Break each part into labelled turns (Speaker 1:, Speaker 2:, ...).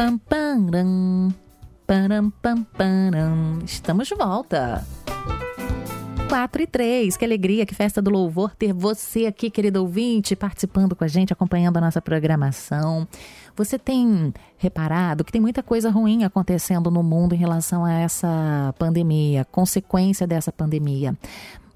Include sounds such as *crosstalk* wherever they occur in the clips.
Speaker 1: Pam, pam, pam, pam, pam, Estamos de volta. 4 e 3. Que alegria, que festa do louvor ter você aqui, querido ouvinte, participando com a gente, acompanhando a nossa programação. Você tem reparado que tem muita coisa ruim acontecendo no mundo em relação a essa pandemia, consequência dessa pandemia.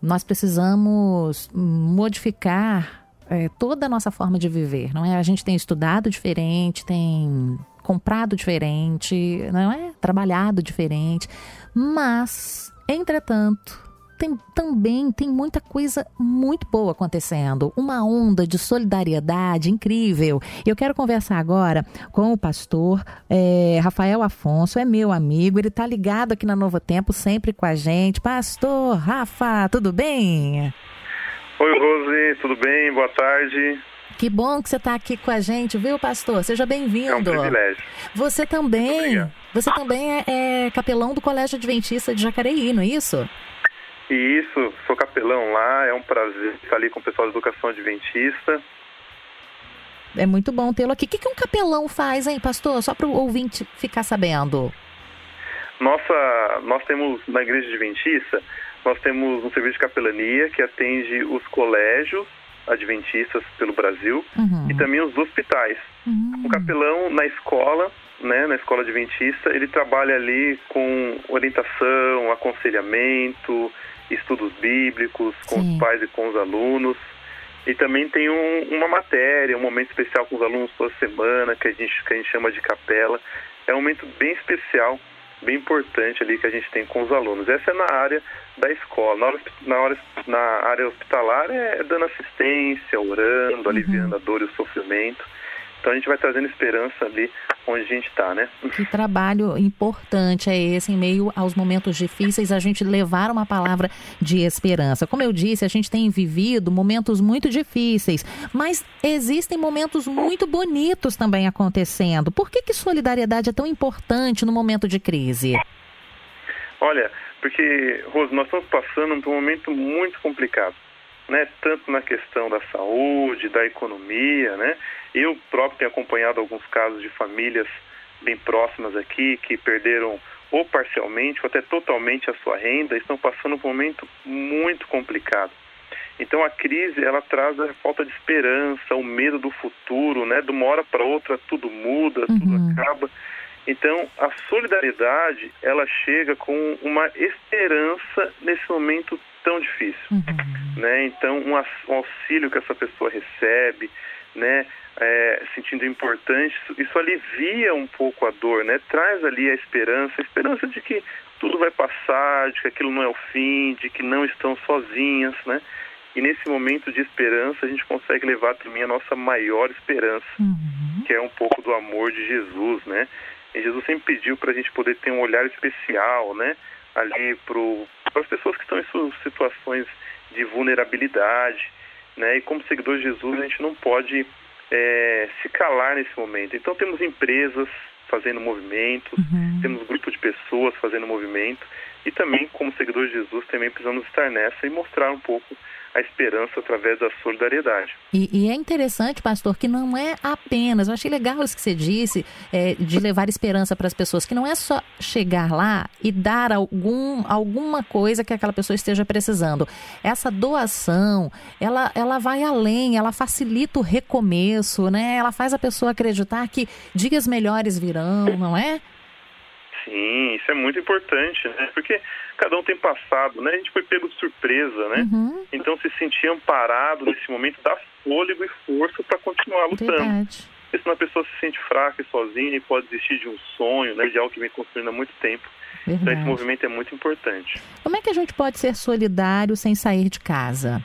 Speaker 1: Nós precisamos modificar é, toda a nossa forma de viver, não é? A gente tem estudado diferente, tem comprado diferente, não é? Trabalhado diferente, mas, entretanto, tem, também tem muita coisa muito boa acontecendo, uma onda de solidariedade incrível. Eu quero conversar agora com o pastor é, Rafael Afonso, é meu amigo, ele está ligado aqui na Novo Tempo, sempre com a gente. Pastor Rafa, tudo bem?
Speaker 2: Oi, Rose, tudo bem? Boa tarde.
Speaker 1: Que bom que você está aqui com a gente, viu, pastor? Seja bem-vindo. É um
Speaker 2: privilégio.
Speaker 1: Você também, você também é, é capelão do Colégio Adventista de Jacareí, não é isso?
Speaker 2: Isso, sou capelão lá, é um prazer estar ali com o pessoal da educação adventista.
Speaker 1: É muito bom tê-lo aqui. O que, que um capelão faz, hein, pastor? Só para o ouvinte ficar sabendo.
Speaker 2: Nossa, nós temos na igreja adventista, nós temos um serviço de capelania que atende os colégios adventistas pelo Brasil uhum. e também os hospitais. Uhum. O capelão na escola, né, na escola adventista, ele trabalha ali com orientação, aconselhamento, estudos bíblicos com Sim. os pais e com os alunos. E também tem um, uma matéria, um momento especial com os alunos toda semana, que a, gente, que a gente chama de capela. É um momento bem especial, bem importante ali que a gente tem com os alunos. Essa é na área da escola. Na, hora, na, hora, na área hospitalar é dando assistência, orando, uhum. aliviando a dor e o sofrimento. Então a gente vai trazendo esperança ali onde a gente está, né?
Speaker 1: Que trabalho importante é esse em meio aos momentos difíceis, a gente levar uma palavra de esperança. Como eu disse, a gente tem vivido momentos muito difíceis, mas existem momentos muito bonitos também acontecendo. Por que, que solidariedade é tão importante no momento de crise?
Speaker 2: Olha, porque, Rose, nós estamos passando por um momento muito complicado né, tanto na questão da saúde, da economia, né? Eu próprio tenho acompanhado alguns casos de famílias bem próximas aqui que perderam ou parcialmente ou até totalmente a sua renda, estão passando por um momento muito complicado. Então a crise ela traz a falta de esperança, o medo do futuro, né? De uma hora para outra tudo muda, uhum. tudo acaba. Então a solidariedade ela chega com uma esperança nesse momento tão difícil, uhum. né? Então um auxílio que essa pessoa recebe, né? É, sentindo importante, isso alivia um pouco a dor, né? Traz ali a esperança, a esperança de que tudo vai passar, de que aquilo não é o fim, de que não estão sozinhas, né? E nesse momento de esperança a gente consegue levar também a nossa maior esperança, uhum. que é um pouco do amor de Jesus, né? E Jesus sempre pediu para a gente poder ter um olhar especial, né? Ali para as pessoas que estão em suas situações de vulnerabilidade, né? E como seguidor de Jesus, a gente não pode é, se calar nesse momento. Então temos empresas fazendo movimentos, uhum. temos grupo de pessoas fazendo movimento e também como seguidor de Jesus também precisamos estar nessa e mostrar um pouco a esperança através da solidariedade.
Speaker 1: E, e, é interessante, pastor, que não é apenas, eu achei legal isso que você disse, é, de levar esperança para as pessoas, que não é só chegar lá e dar algum, alguma coisa que aquela pessoa esteja precisando. Essa doação, ela, ela vai além, ela facilita o recomeço, né? Ela faz a pessoa acreditar que dias melhores virão, não é?
Speaker 2: Sim, isso é muito importante, né? Porque cada um tem passado, né? A gente foi pego de surpresa, né? Uhum. Então se sentir amparado nesse momento dá fôlego e força para continuar lutando. Verdade. Porque senão a pessoa se sente fraca e sozinha e pode desistir de um sonho, né? De algo que vem construindo há muito tempo. Verdade. Então esse movimento é muito importante.
Speaker 1: Como é que a gente pode ser solidário sem sair de casa?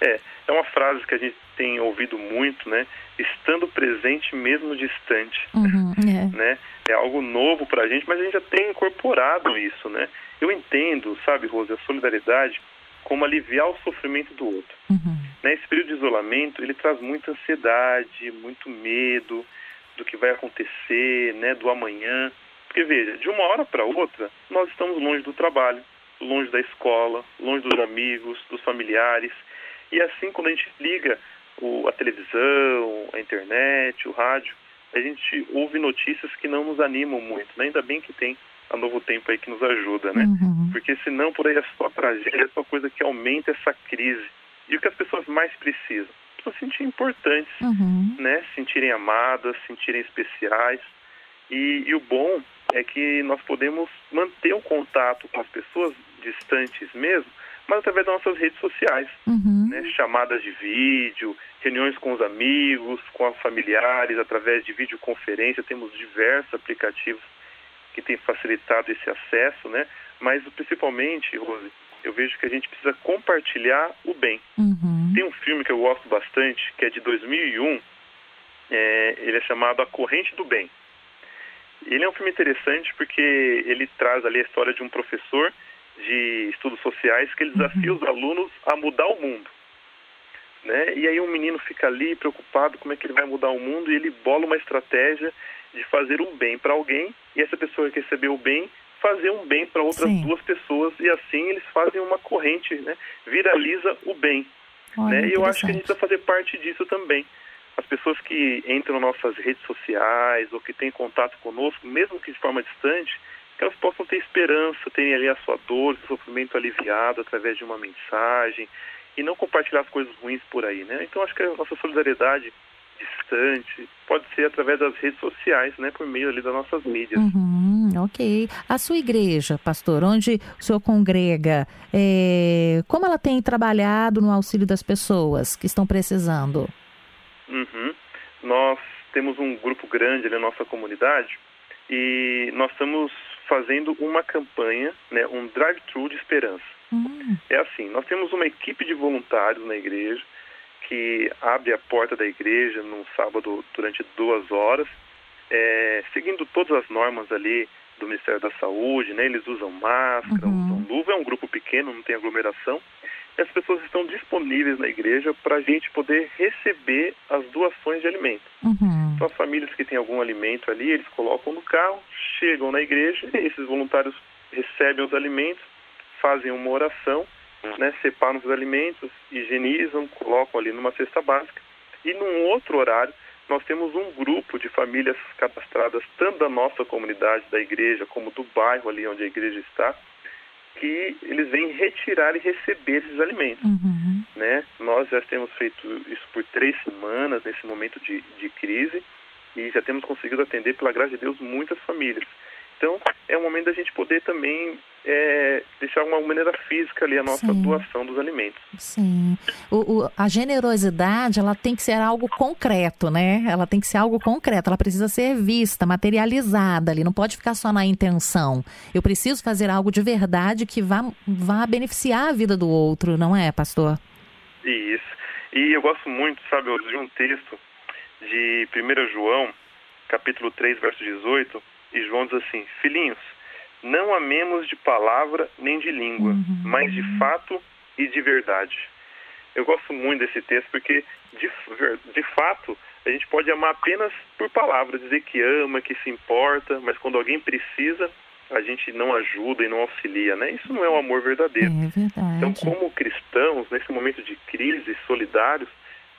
Speaker 2: É, é uma frase que a gente tem ouvido muito, né? Estando presente mesmo distante, uhum, é. *laughs* né? É algo novo para a gente, mas a gente já tem incorporado isso, né? Eu entendo, sabe, Rose, a solidariedade como aliviar o sofrimento do outro. Uhum. Né? Esse período de isolamento, ele traz muita ansiedade, muito medo do que vai acontecer, né? Do amanhã. Porque veja, de uma hora para outra, nós estamos longe do trabalho, longe da escola, longe dos amigos, dos familiares. E assim, quando a gente liga o, a televisão, a internet, o rádio, a gente ouve notícias que não nos animam muito, né? Ainda bem que tem a Novo Tempo aí que nos ajuda, né? Uhum. Porque senão por aí é só tragédia, é só coisa que aumenta essa crise. E o que as pessoas mais precisam? Precisam se sentir importantes, uhum. né? Se sentirem amadas, se sentirem especiais. E, e o bom é que nós podemos manter o contato com as pessoas distantes mesmo, mas através das nossas redes sociais, uhum. né? chamadas de vídeo, reuniões com os amigos, com os familiares, através de videoconferência, temos diversos aplicativos que têm facilitado esse acesso, né? Mas principalmente, Rose, eu vejo que a gente precisa compartilhar o bem. Uhum. Tem um filme que eu gosto bastante, que é de 2001, é, ele é chamado A Corrente do Bem. Ele é um filme interessante porque ele traz ali a história de um professor de estudos sociais que ele desafia uhum. os alunos a mudar o mundo. Né? E aí um menino fica ali preocupado como é que ele vai mudar o mundo e ele bola uma estratégia de fazer um bem para alguém e essa pessoa que recebeu o bem fazer um bem para outras Sim. duas pessoas e assim eles fazem uma corrente, né? Viraliza o bem. Olha, né? E eu acho que a gente precisa fazer parte disso também. As pessoas que entram nas nossas redes sociais ou que têm contato conosco, mesmo que de forma distante, que elas possam ter esperança, terem ali a sua dor, seu sofrimento aliviado através de uma mensagem, e não compartilhar as coisas ruins por aí, né? Então acho que a nossa solidariedade distante pode ser através das redes sociais, né? Por meio ali das nossas mídias.
Speaker 1: Uhum, ok. A sua igreja, pastor, onde o senhor congrega, é... como ela tem trabalhado no auxílio das pessoas que estão precisando?
Speaker 2: Uhum. Nós temos um grupo grande ali na nossa comunidade e nós estamos fazendo uma campanha, né, um drive-thru de esperança. Uhum. É assim, nós temos uma equipe de voluntários na igreja que abre a porta da igreja no sábado durante duas horas, é, seguindo todas as normas ali do Ministério da Saúde, né? Eles usam máscara, uhum. usam luva, é um grupo pequeno, não tem aglomeração. E as pessoas estão disponíveis na igreja para a gente poder receber as doações de alimento. Uhum. Então, as famílias que têm algum alimento ali, eles colocam no carro, chegam na igreja, *laughs* esses voluntários recebem os alimentos, fazem uma oração, né, separam os alimentos, higienizam, colocam ali numa cesta básica. E num outro horário, nós temos um grupo de famílias cadastradas, tanto da nossa comunidade, da igreja, como do bairro ali onde a igreja está, que eles vêm retirar e receber esses alimentos. Uhum. Né? Nós já temos feito isso por três semanas, nesse momento de, de crise, e já temos conseguido atender, pela graça de Deus, muitas famílias. Então, é um momento da gente poder também é, deixar uma maneira física ali a nossa Sim. doação dos alimentos.
Speaker 1: Sim. O, o, a generosidade, ela tem que ser algo concreto, né? Ela tem que ser algo concreto, ela precisa ser vista, materializada ali, não pode ficar só na intenção. Eu preciso fazer algo de verdade que vá, vá beneficiar a vida do outro, não é, pastor?
Speaker 2: Isso. E eu gosto muito, sabe, de um texto de 1 João, capítulo 3, verso 18, e João diz assim: Filhinhos, não amemos de palavra nem de língua, uhum. mas de fato e de verdade. Eu gosto muito desse texto porque, de, de fato, a gente pode amar apenas por palavra, dizer que ama, que se importa, mas quando alguém precisa, a gente não ajuda e não auxilia, né? Isso não é o um amor verdadeiro.
Speaker 1: É
Speaker 2: então, como cristãos, nesse momento de crise, solidários,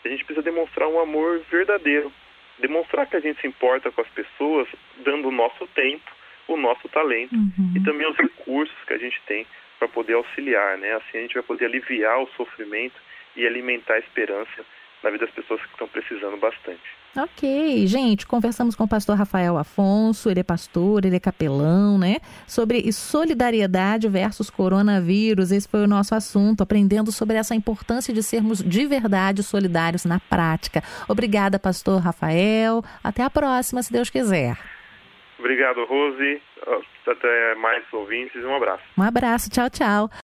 Speaker 2: a gente precisa demonstrar um amor verdadeiro, demonstrar que a gente se importa com as pessoas, dando o nosso tempo, o nosso talento uhum. e também os recursos que a gente tem para poder auxiliar, né? Assim a gente vai poder aliviar o sofrimento e alimentar a esperança na vida das pessoas que estão precisando bastante.
Speaker 1: Ok, gente, conversamos com o pastor Rafael Afonso, ele é pastor, ele é capelão, né? Sobre solidariedade versus coronavírus. Esse foi o nosso assunto, aprendendo sobre essa importância de sermos de verdade solidários na prática. Obrigada, pastor Rafael. Até a próxima, se Deus quiser.
Speaker 2: Obrigado, Rose. Até mais ouvintes. Um abraço.
Speaker 1: Um abraço. Tchau, tchau.